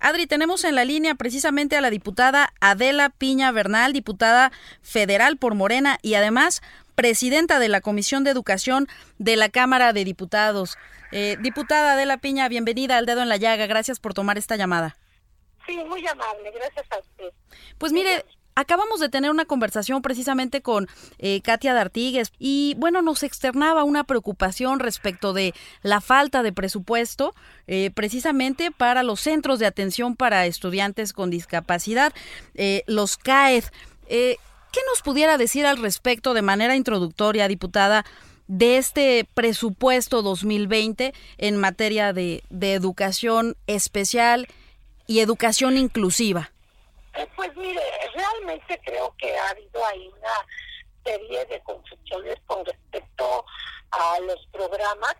Adri, tenemos en la línea precisamente a la diputada Adela Piña Bernal, diputada federal por Morena y además presidenta de la Comisión de Educación de la Cámara de Diputados. Eh, diputada Adela Piña, bienvenida al Dedo en la Llaga. Gracias por tomar esta llamada. Sí, muy amable. Gracias a usted. Pues mire, acabamos de tener una conversación precisamente con eh, Katia D'Artigues y bueno, nos externaba una preocupación respecto de la falta de presupuesto eh, precisamente para los centros de atención para estudiantes con discapacidad, eh, los CAED. ¿Qué nos pudiera decir al respecto de manera introductoria, diputada? de este presupuesto 2020 en materia de, de educación especial y educación inclusiva? Eh, pues mire, realmente creo que ha habido ahí una serie de confusiones con respecto a los programas,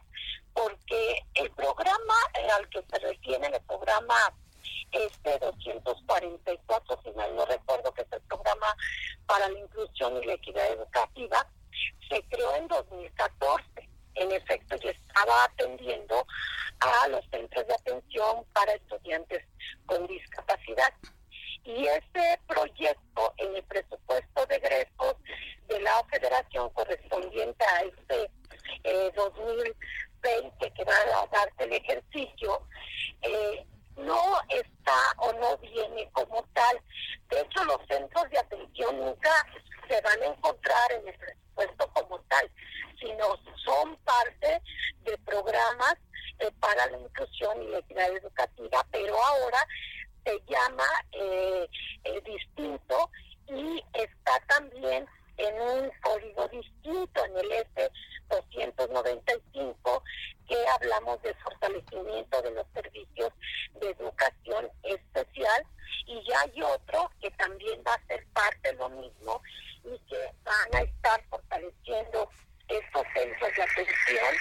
porque el programa al que se refiere, el programa este 244, si mal no recuerdo, que es el programa para la inclusión y la equidad educativa, se creó en 2014. En efecto, yo estaba atendiendo a los centros de atención para estudiantes con discapacidad. Y ese proyecto en el presupuesto de egresos de la federación correspondiente a este 2020 eh, que va a darse el ejercicio, eh, no está o no viene como tal. De hecho, los centros de atención nunca se van a encontrar en el presupuesto como tal, sino son parte de programas eh, para la inclusión y la equidad educativa, pero ahora se llama eh, distinto y está también en un código distinto, el S295, que hablamos de fortalecimiento de los servicios de educación especial, y ya hay otro que también va a ser parte de lo mismo y que van a estar fortaleciendo estos centros de atención,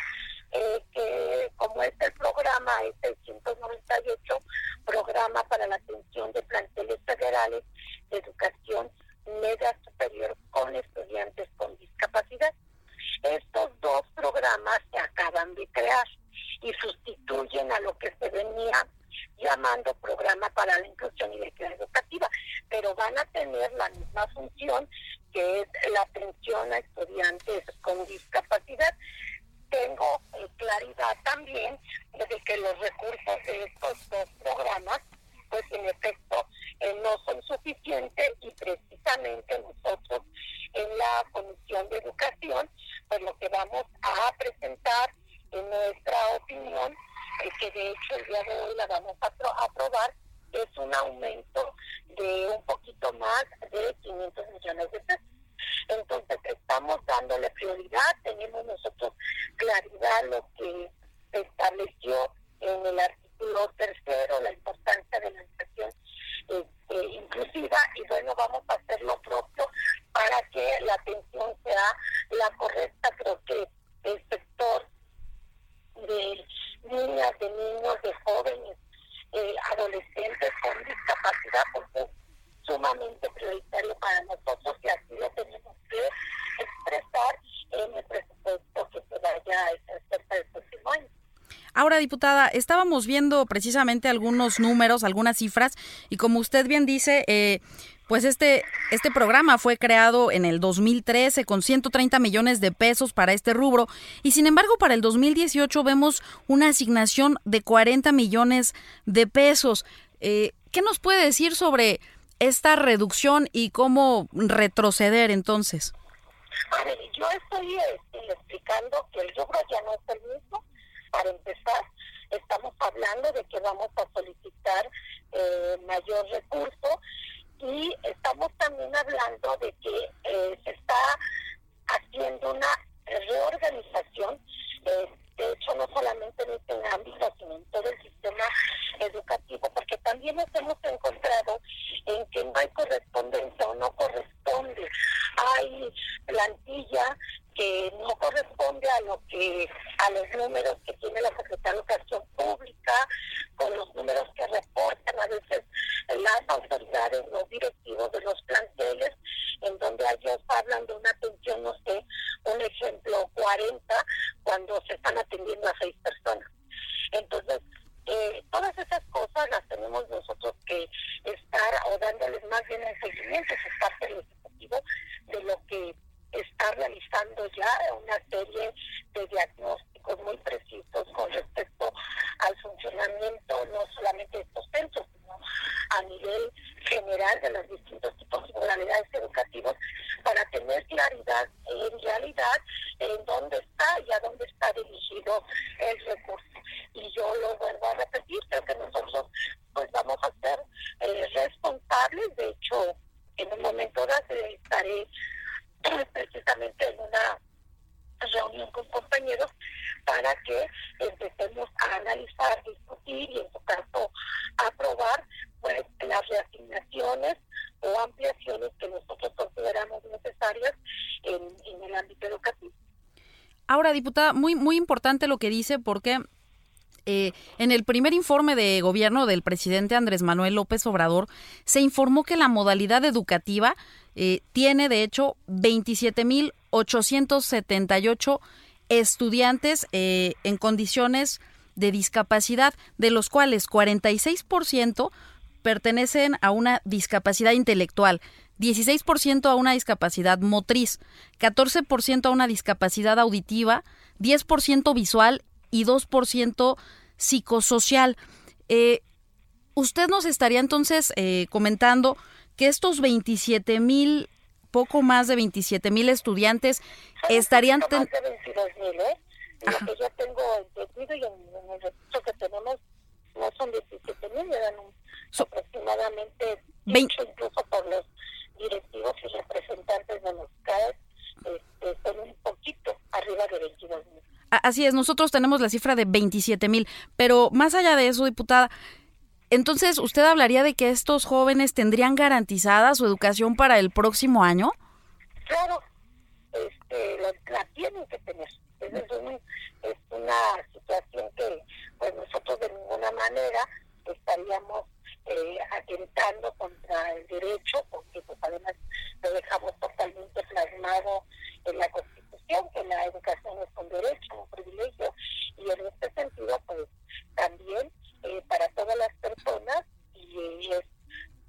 eh, que como es el programa, es el 198, programa para la atención de planteles federales de educación media superior con estudiantes con discapacidad. Estos dos programas se acaban de crear y sustituyen a lo que se venía llamando programa para la inclusión y la equidad educativa, pero van a tener la misma función que es la atención a estudiantes con discapacidad. Tengo eh, claridad también de que los recursos de estos dos programas, pues en efecto, eh, no son suficientes y precisamente nosotros en la Comisión de Educación, pues lo que vamos a presentar en nuestra opinión, es que de hecho el día de hoy la vamos a aprobar, es un aumento de un poquito más de 500 millones de pesos. Entonces estamos dándole prioridad, tenemos nosotros claridad lo que estableció en el artículo tercero, la importancia de la educación este, inclusiva y bueno, vamos a hacer lo propio para que la atención sea la correcta. Creo que el sector de niñas, de niños, de jóvenes, eh, adolescentes con discapacidad, porque es sumamente prioritario para nosotros y así lo tenemos que expresar en el presupuesto que se vaya a ejercer para el próximo año. Diputada, estábamos viendo precisamente algunos números, algunas cifras, y como usted bien dice, eh, pues este, este programa fue creado en el 2013 con 130 millones de pesos para este rubro y sin embargo para el 2018 vemos una asignación de 40 millones de pesos. Eh, ¿Qué nos puede decir sobre esta reducción y cómo retroceder entonces? yo estoy este, explicando que el rubro ya no es el mismo para empezar, estamos hablando de que vamos a solicitar eh, mayor recurso y estamos también hablando de que eh, se está haciendo una reorganización, eh, de hecho no solamente en este ámbito, sino en todo el sistema educativo, porque también nos hemos encontrado en que no hay correspondencia o no corresponde. Hay plantilla que no corresponde a lo que a los números que tiene la Secretaría de Educación Pública, con los números que reportan a veces las autoridades, los directivos de los planteles, en donde ellos hablan de una atención, no sé, un ejemplo, 40, cuando se están atendiendo a seis personas. Entonces, eh, todas esas cosas las tenemos nosotros que estar o dándoles más bien el seguimiento, es parte del Ejecutivo, de lo que está realizando ya una serie de diagnósticos muy precisos con respecto al funcionamiento no solamente de estos centros, sino a nivel general de los distintos tipos de modalidades educativas para tener claridad en realidad en dónde está y a dónde está dirigido el recurso. Y yo lo vuelvo a repetir, creo que nosotros pues vamos a ser eh, responsables, de hecho en un momento dado estaré precisamente en una reunión con compañeros para que empecemos a analizar, discutir y en su caso aprobar pues las reasignaciones o ampliaciones que nosotros consideramos necesarias en, en el ámbito educativo. Ahora, diputada, muy, muy importante lo que dice porque eh, en el primer informe de gobierno del presidente Andrés Manuel López Obrador se informó que la modalidad educativa eh, tiene, de hecho, 27.878 estudiantes eh, en condiciones de discapacidad, de los cuales 46% pertenecen a una discapacidad intelectual, 16% a una discapacidad motriz, 14% a una discapacidad auditiva, 10% visual y 2% psicosocial. Eh, usted nos estaría entonces eh, comentando que estos 27 mil, poco más de 27 mil estudiantes estarían... Más de 22 mil, ¿eh? Lo que yo tengo entendido y en, el registro que tenemos no son 17 mil, eran aproximadamente 20, incluso por los directivos y representantes de los CAES, este, son un poquito arriba de 22 mil. Así es, nosotros tenemos la cifra de 27 mil, pero más allá de eso, diputada, entonces, ¿usted hablaría de que estos jóvenes tendrían garantizada su educación para el próximo año? Claro, este, la, tienen que tener. Es, es una situación que pues nosotros de ninguna manera estaríamos eh, atentando contra el derecho, porque pues además lo dejamos totalmente plasmado en la Constitución, que la educación es un derecho, un privilegio, y en este sentido, pues también eh, para todas las personas y es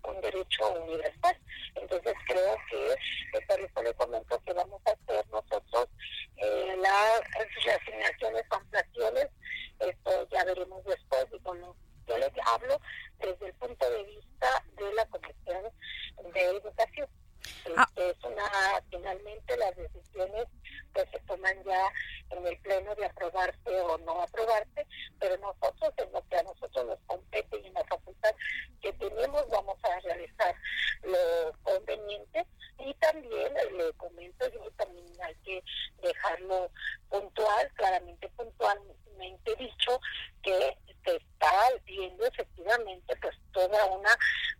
un derecho universal. Entonces creo que eh, por eso le comento que vamos a hacer nosotros eh, las reasignaciones, ampliaciones, esto ya veremos después y bueno, yo les hablo desde el punto de vista de la Comisión de Educación. Ah. Este, es una, finalmente las decisiones pues se toman ya en el pleno de aprobarse o no aprobarse, pero nosotros en lo que a nosotros nos compete y en la facultad que tenemos vamos a realizar lo conveniente y también le comento yo también hay que dejarlo puntual, claramente puntualmente dicho que se está viendo efectivamente pues toda una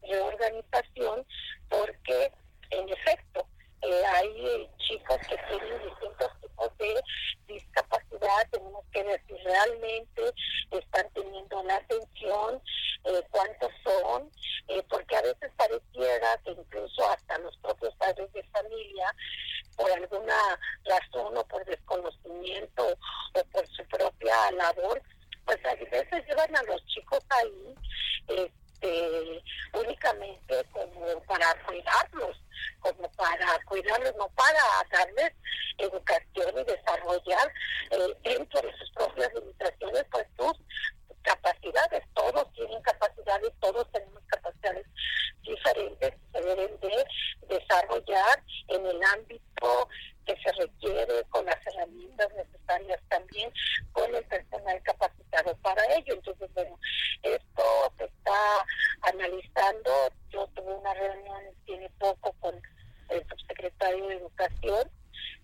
reorganización porque en efecto, hay chicos que tienen distintos tipos de discapacidad, tenemos que si realmente están teniendo la atención, eh, cuántos son, eh, porque a veces pareciera que incluso hasta los propios padres de familia, por alguna razón o por desconocimiento o por su propia labor, pues a veces llevan a los chicos ahí este, únicamente como para cuidarlos como para cuidarlos, no para darles educación y desarrollar eh, dentro de sus propias limitaciones, pues sus capacidades. Todos tienen capacidades, todos tenemos capacidades diferentes que se deben de desarrollar en el ámbito que se requiere con las necesarias también el personal capacitado para ello. Entonces, bueno, esto se está analizando. Yo tuve una reunión, tiene poco, con el subsecretario de Educación,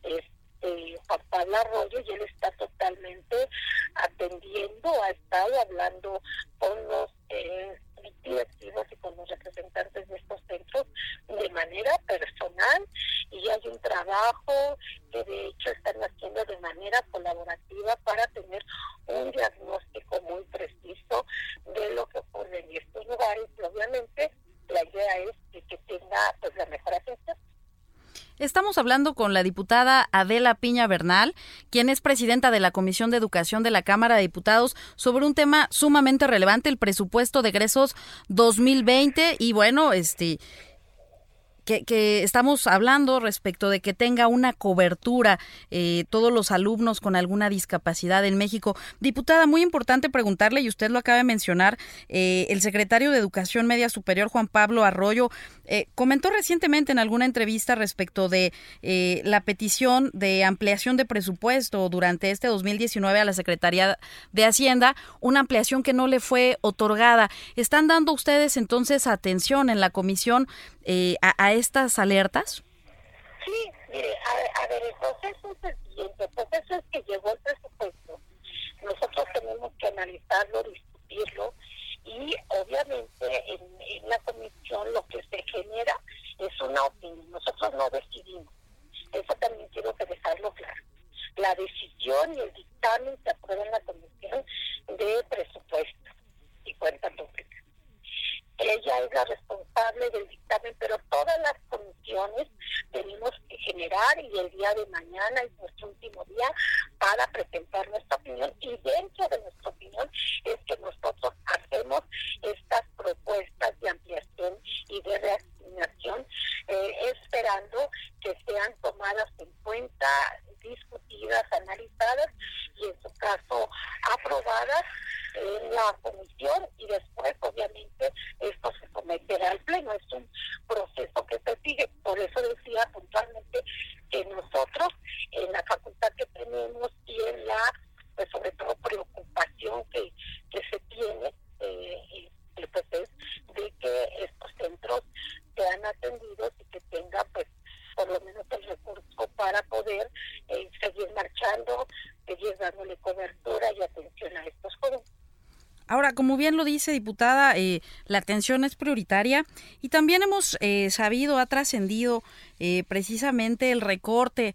este, Juan Pablo Arroyo, y él está totalmente atendiendo, ha estado hablando trabajando con los eh, directivos y con los representantes de estos centros de manera personal y hay un trabajo que de hecho están haciendo de manera colaborativa para tener un diagnóstico muy preciso de lo que ocurre en estos lugares y obviamente la idea es que tenga pues la mejor atención. Estamos con la diputada Adela Piña Bernal, quien es presidenta de la Comisión de Educación de la Cámara de Diputados, sobre un tema sumamente relevante, el presupuesto de egresos 2020. Y bueno, este que, estamos hablando respecto de que tenga una cobertura eh, todos los alumnos con alguna discapacidad en México. Diputada, muy importante preguntarle, y usted lo acaba de mencionar, eh, el secretario de Educación Media Superior, Juan Pablo Arroyo, eh, comentó recientemente en alguna entrevista respecto de la petición de ampliación de presupuesto durante este 2019 a la Secretaría de Hacienda, una ampliación que no le fue otorgada. ¿Están dando ustedes entonces atención en la comisión eh, a, estas alertas? Sí, mire, a, ver, el proceso es el siguiente. El proceso es que llegó el presupuesto. Nosotros tenemos que analizarlo, discutirlo y obviamente en, en la comisión lo que se genera es una opinión. Nosotros no decidimos. Eso también quiero que dejarlo claro. La decisión y el dictamen se aprueba en la comisión de presupuesto y cuenta pública. Ella es la responsable del dictamen, pero todas las comisiones tenemos que generar y el día de mañana es nuestro último día para presentar nuestra opinión y dentro de nuestra opinión es que nosotros hacemos estas propuestas de ampliación y de reasignación eh, esperando que sean tomadas en cuenta, discutidas, analizadas y en su caso aprobadas en la comisión y después obviamente esto se someterá al pleno. Es un proceso que se sigue. Por eso decía puntualmente que nosotros en la facultad que tenemos y en la, pues sobre todo preocupación que, que se tiene, eh, pues es de que estos centros sean atendidos y que tengan pues por lo menos el recurso para poder eh, seguir marchando, seguir dándole cobertura y atención a estos jóvenes. Ahora, bien lo dice diputada, eh, la atención es prioritaria y también hemos eh, sabido, ha trascendido eh, precisamente el recorte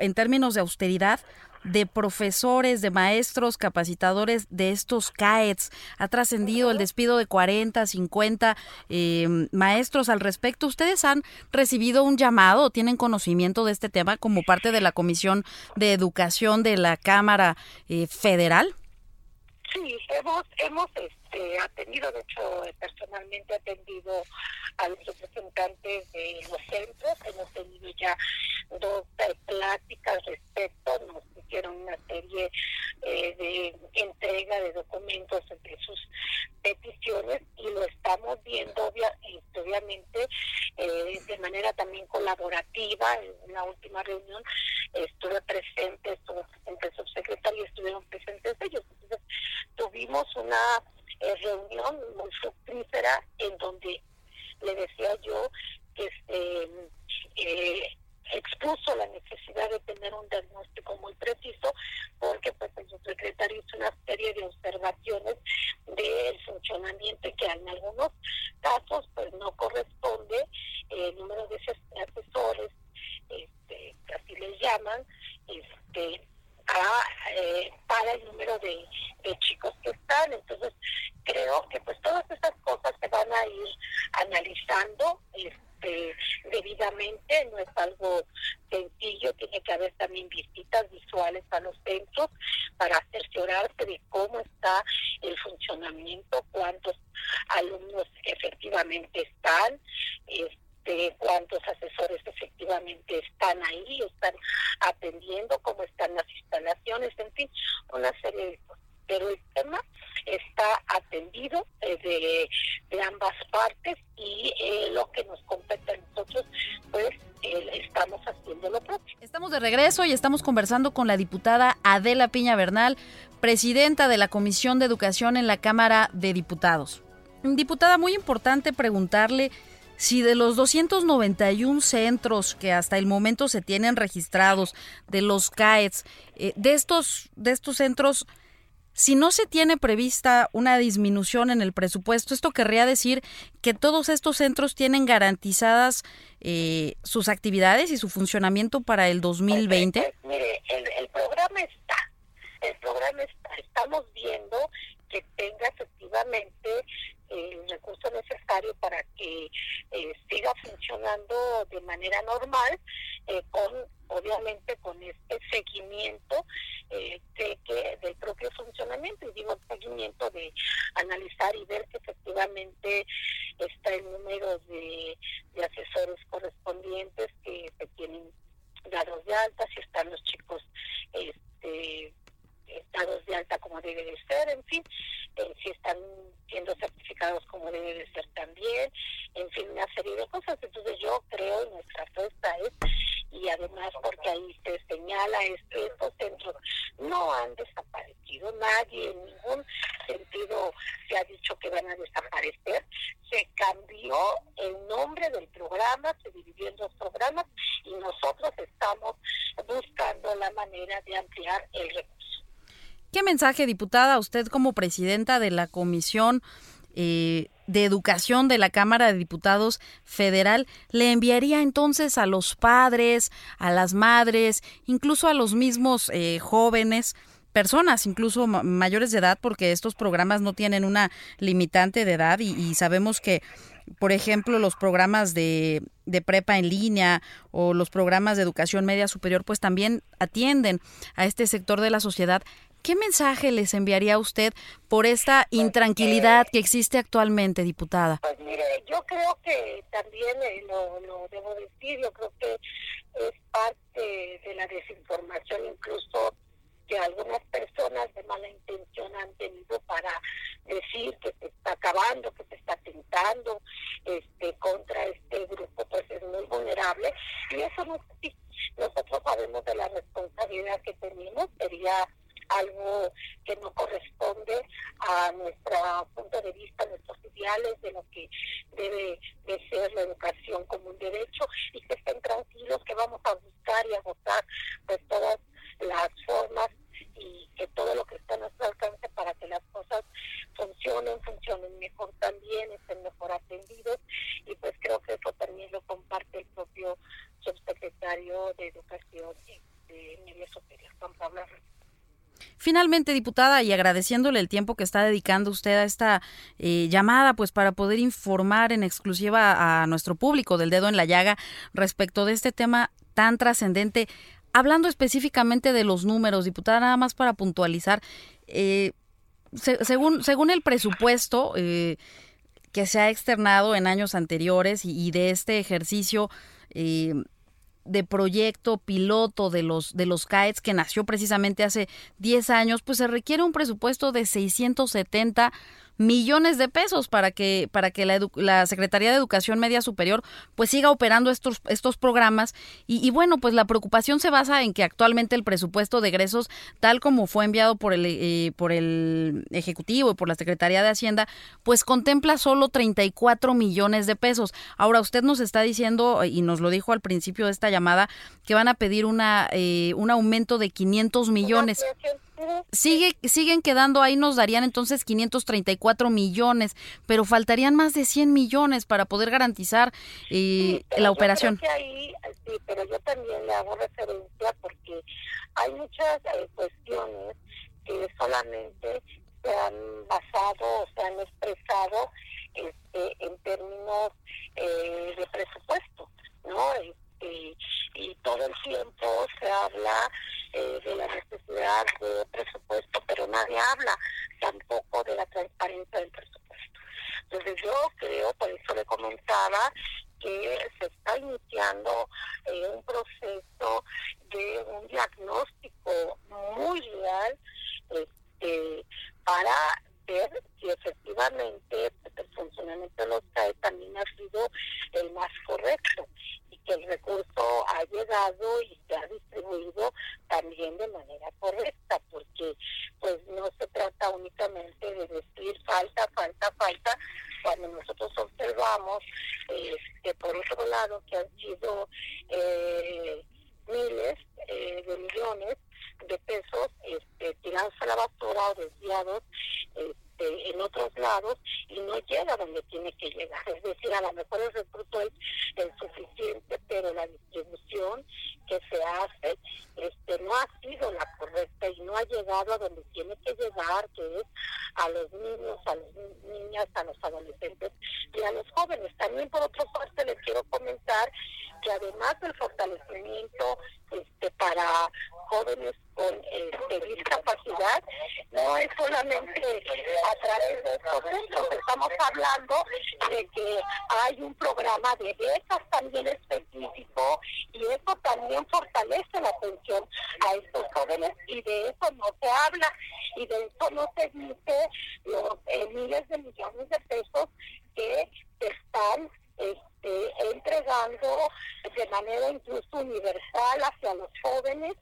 en términos de austeridad de profesores, de maestros, capacitadores de estos CAETS. Ha trascendido el despido de 40, 50 maestros al respecto. ¿Ustedes han recibido un llamado tienen conocimiento de este tema como parte de la Comisión de Educación de la Cámara Federal? Sí, hemos, hemos este, atendido, de hecho, personalmente atendido a los representantes de los centros, hemos tenido ya dos eh, pláticas respecto, hicieron una serie eh, de entrega de documentos entre sus peticiones y lo estamos viendo este, obviamente eh, de manera también colaborativa. En la última reunión estuve presente, estuvo presente el subsecretario y estuvieron presentes ellos. Entonces tuvimos una eh, reunión muy fructífera en donde le decía yo que este, eh, expuso la necesidad de tener un diagnóstico muy preciso porque pues el subsecretario hizo una serie de observaciones del funcionamiento que en algunos casos pues no corresponde el número de asesores este, que así les llaman este eh, para el número de, chicos que están. Entonces, creo que pues todas esas cosas se van a ir analizando este, debidamente, no es algo sencillo, tiene que haber también visitas visuales a los centros para cerciorarse de cómo está el funcionamiento, cuántos alumnos efectivamente están, este, de cuántos asesores efectivamente están ahí, están atendiendo, cómo están las instalaciones, en fin, una serie de cosas. Pero el tema está atendido eh, de, ambas partes y eh, lo que nos compete a nosotros, pues estamos haciendo lo propio. Estamos de regreso y estamos conversando con la diputada Adela Piña Bernal, presidenta de la Comisión de Educación en la Cámara de Diputados. Diputada, muy importante preguntarle si de los 291 centros que hasta el momento se tienen registrados de los CAETS, eh, de estos de estos centros Si no se tiene prevista una disminución en el presupuesto, esto querría decir que todos estos centros tienen garantizadas eh, sus actividades y su funcionamiento para el 2020. Pues, mire, el, programa está, el programa está, estamos viendo que tenga efectivamente el recurso necesario para que eh, siga funcionando de manera normal, eh, con obviamente con este seguimiento eh, de que, del propio funcionamiento, y digo seguimiento de analizar y ver si efectivamente está el número de, de asesores correspondientes que se tienen dados de alta, si están los chicos este estados de alta como debe de ser, en fin, eh, si están siendo certificados como debe de ser también, en fin, una serie de cosas. Entonces yo creo, nuestra apuesta es, y además porque ahí se señala, es que estos centros no han desaparecido, nadie en ningún sentido se ha dicho que van a desaparecer, se cambió el nombre del programa, se dividió en dos programas y nosotros estamos buscando la manera de ampliar el recurso. ¿Qué mensaje, diputada, usted como presidenta de la Comisión eh, de Educación de la Cámara de Diputados Federal le enviaría entonces a los padres, a las madres, incluso a los mismos eh, jóvenes? personas, incluso mayores de edad, porque estos programas no tienen una limitante de edad y, sabemos que, por ejemplo, los programas de, de, prepa en línea o los programas de educación media superior, pues también atienden a este sector de la sociedad ¿Qué mensaje les enviaría usted por esta pues, intranquilidad que existe actualmente, diputada? Pues mire, yo creo que también eh, lo, lo, debo decir, yo creo que es parte de la desinformación incluso que algunas personas de mala intención han tenido para decir que se está acabando, que se está tentando este, contra este grupo, pues es muy vulnerable. Y eso no es así. Nosotros sabemos de la responsabilidad que tenemos, sería algo que no corresponde a nuestro punto de vista, nuestros ideales de lo que debe de ser la educación como un derecho y que estén tranquilos que vamos a buscar y a votar pues todas las formas y que todo lo que está a nuestro alcance para que las cosas funcionen, funcionen mejor también, estén mejor atendidos y pues creo que eso también lo comparte el propio subsecretario de Educación de Media Superior, Juan Pablo Diputada, y agradeciéndole el tiempo que está dedicando usted a esta eh, llamada, pues para poder informar en exclusiva a nuestro público del dedo en la llaga respecto de este tema tan trascendente, hablando específicamente de los números, diputada, nada más para puntualizar, eh, según, según el presupuesto eh, que se ha externado en años anteriores y, y de este ejercicio, de proyecto piloto de los de los CAETS que nació precisamente hace 10 años, pues se requiere un presupuesto de 670 millones de pesos para que para que la, la, Secretaría de Educación Media Superior pues siga operando estos estos programas. Y, bueno pues la preocupación se basa en que actualmente el presupuesto de egresos tal como fue enviado por el eh, por el ejecutivo y por la Secretaría de Hacienda pues contempla solo 34 millones de pesos. Ahora usted nos está diciendo y nos lo dijo al principio de esta llamada que van a pedir una eh, un aumento de 500 millones Sigue, siguen quedando ahí, nos darían entonces 534 millones, pero faltarían más de 100 millones para poder garantizar eh, la operación. sí, pero yo también le hago referencia porque hay muchas eh, cuestiones que solamente se han basado o se han expresado este, en términos eh, de presupuesto, ¿no? Este, y todo el tiempo se habla eh, de la necesidad de presupuesto, pero nadie habla tampoco de la transparencia del presupuesto. Entonces yo creo, por eso le comentaba, que se está iniciando eh, un proceso de un diagnóstico muy real este, para ver si efectivamente el funcionamiento de los CAE también ha sido el más correcto que el recurso ha llegado y se ha distribuido también de manera correcta, porque pues no se trata únicamente de decir falta, falta, falta, cuando nosotros observamos eh, que por otro lado que han sido eh, miles eh, de millones de pesos este, tirados a la basura o desviados todos lados y no llega donde tiene que llegar. Es decir, a lo mejor el recurso es el suficiente, pero la distribución que se hace este no ha sido la llegado a donde tiene que llegar, que es a los niños, a las niñas, a los adolescentes y a los jóvenes. También por otra parte les quiero comentar que además del fortalecimiento este, para jóvenes con este, discapacidad, no es solamente a través de estos centros, estamos hablando de que hay un programa de becas también específico y eso también fortalece la atención a estos jóvenes y de eso no se habla y de eso no se dice los eh, miles de millones de pesos que están este, entregando de manera incluso universal hacia los jóvenes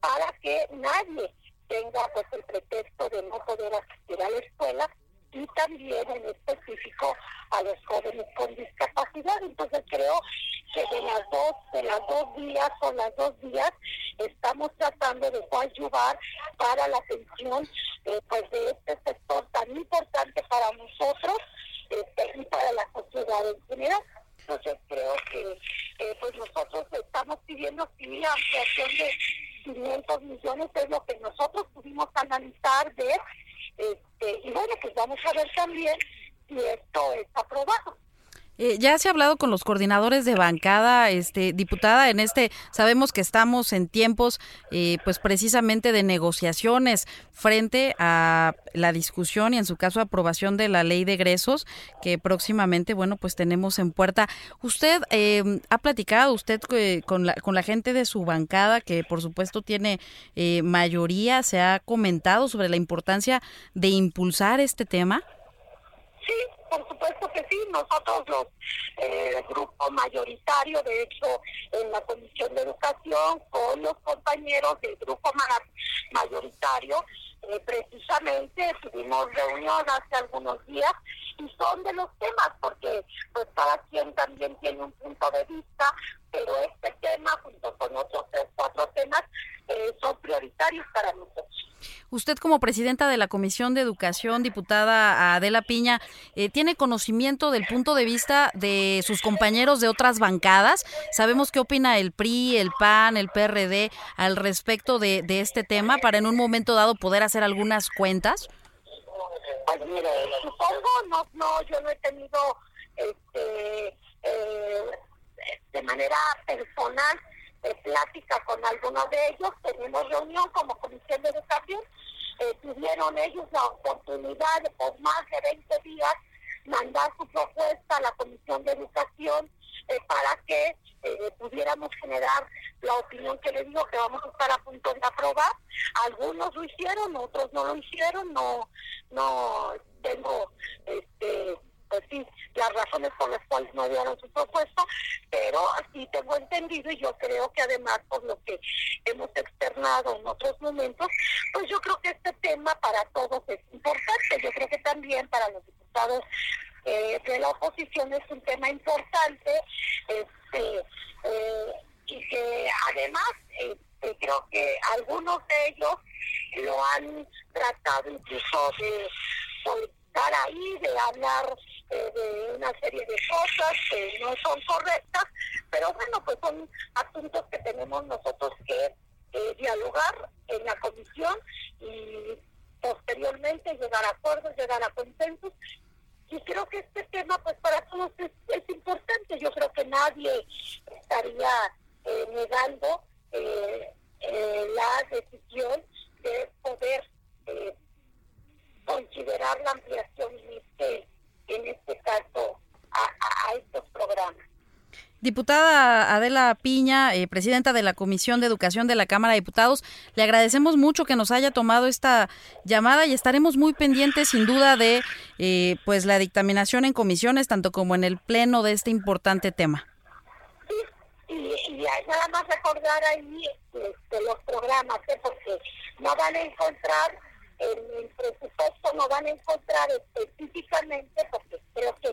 para que nadie tenga pues el pretexto de no poder asistir a la escuela y también en específico a los jóvenes con discapacidad. Entonces creo que de las dos, de las dos días o las dos días estamos tratando de ayudar para la atención eh, pues de este sector tan importante para nosotros este, y para la sociedad en general. Entonces creo que eh, pues nosotros estamos pidiendo sí ampliación de 500 millones, es lo que nosotros pudimos analizar, ver, este, y bueno, pues vamos a ver también si esto está aprobado. Eh, ya se ha hablado con los coordinadores de bancada, este, diputada, en este, sabemos que estamos en tiempos, eh, pues precisamente de negociaciones frente a la discusión y en su caso aprobación de la ley de egresos que próximamente, bueno, pues tenemos en puerta. Usted eh, ha platicado, usted con la, con la gente de su bancada, que por supuesto tiene mayoría, se ha comentado sobre la importancia de impulsar este tema. Sí, por supuesto que sí. Nosotros los eh, grupo mayoritario, de hecho, en la Comisión de Educación, con los compañeros del grupo mayoritario, eh, precisamente tuvimos reunión hace algunos días y son de los temas, porque pues cada quien también tiene un punto de vista, pero este tema, junto con otros tres, cuatro temas, eh, son prioritarios para nosotros. Usted como presidenta de la Comisión de Educación, diputada Adela Piña, eh, ¿tiene conocimiento del punto de vista de sus compañeros de otras bancadas? Sabemos qué opina el PRI, el PAN, el PRD al respecto de, este tema para en un momento dado poder hacer algunas cuentas. Pues mire, supongo, no, yo no he tenido este, eh, de manera personal plática con algunos de ellos, tenemos reunión como Comisión de Educación, eh, tuvieron ellos la oportunidad de por más de 20 días mandar su propuesta a la Comisión de Educación eh, para que eh, pudiéramos generar la opinión que le digo que vamos a estar a punto de aprobar. Algunos lo hicieron, otros no lo hicieron, no, no tengo este pues las razones por las cuales no dieron su propuesta, pero así tengo entendido y yo creo que además por lo que hemos externado en otros momentos, pues yo creo que este tema para todos es importante. Yo creo que también para los diputados eh, de la oposición es un tema importante este eh, y que además este, creo que algunos de ellos lo han tratado incluso de estar ahí, de hablar eh, de una serie de cosas que no son correctas, pero bueno, pues son asuntos que tenemos nosotros que eh, dialogar en la comisión y posteriormente llegar a acuerdos, llegar a consensos. Y creo que este tema, pues para todos es, importante. Yo creo que nadie estaría eh, negando la decisión de poder considerar la ampliación en este, en este caso a, estos programas. Diputada Adela Piña, eh, presidenta de la Comisión de Educación de la Cámara de Diputados, le agradecemos mucho que nos haya tomado esta llamada y estaremos muy pendientes, sin duda, de eh, pues la dictaminación en comisiones, tanto como en el pleno de este importante tema. Sí, y, nada más recordar ahí este, los programas, ¿eh? porque no van a encontrar en el presupuesto no van a encontrar específicamente, porque creo que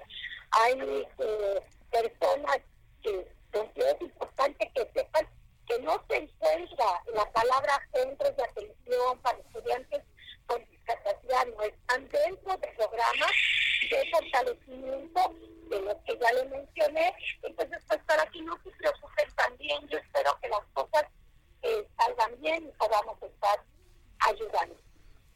hay eh, personas que es importante que sepan que no se encuentra la palabra centros de atención para estudiantes con discapacidad, no están dentro de programas de fortalecimiento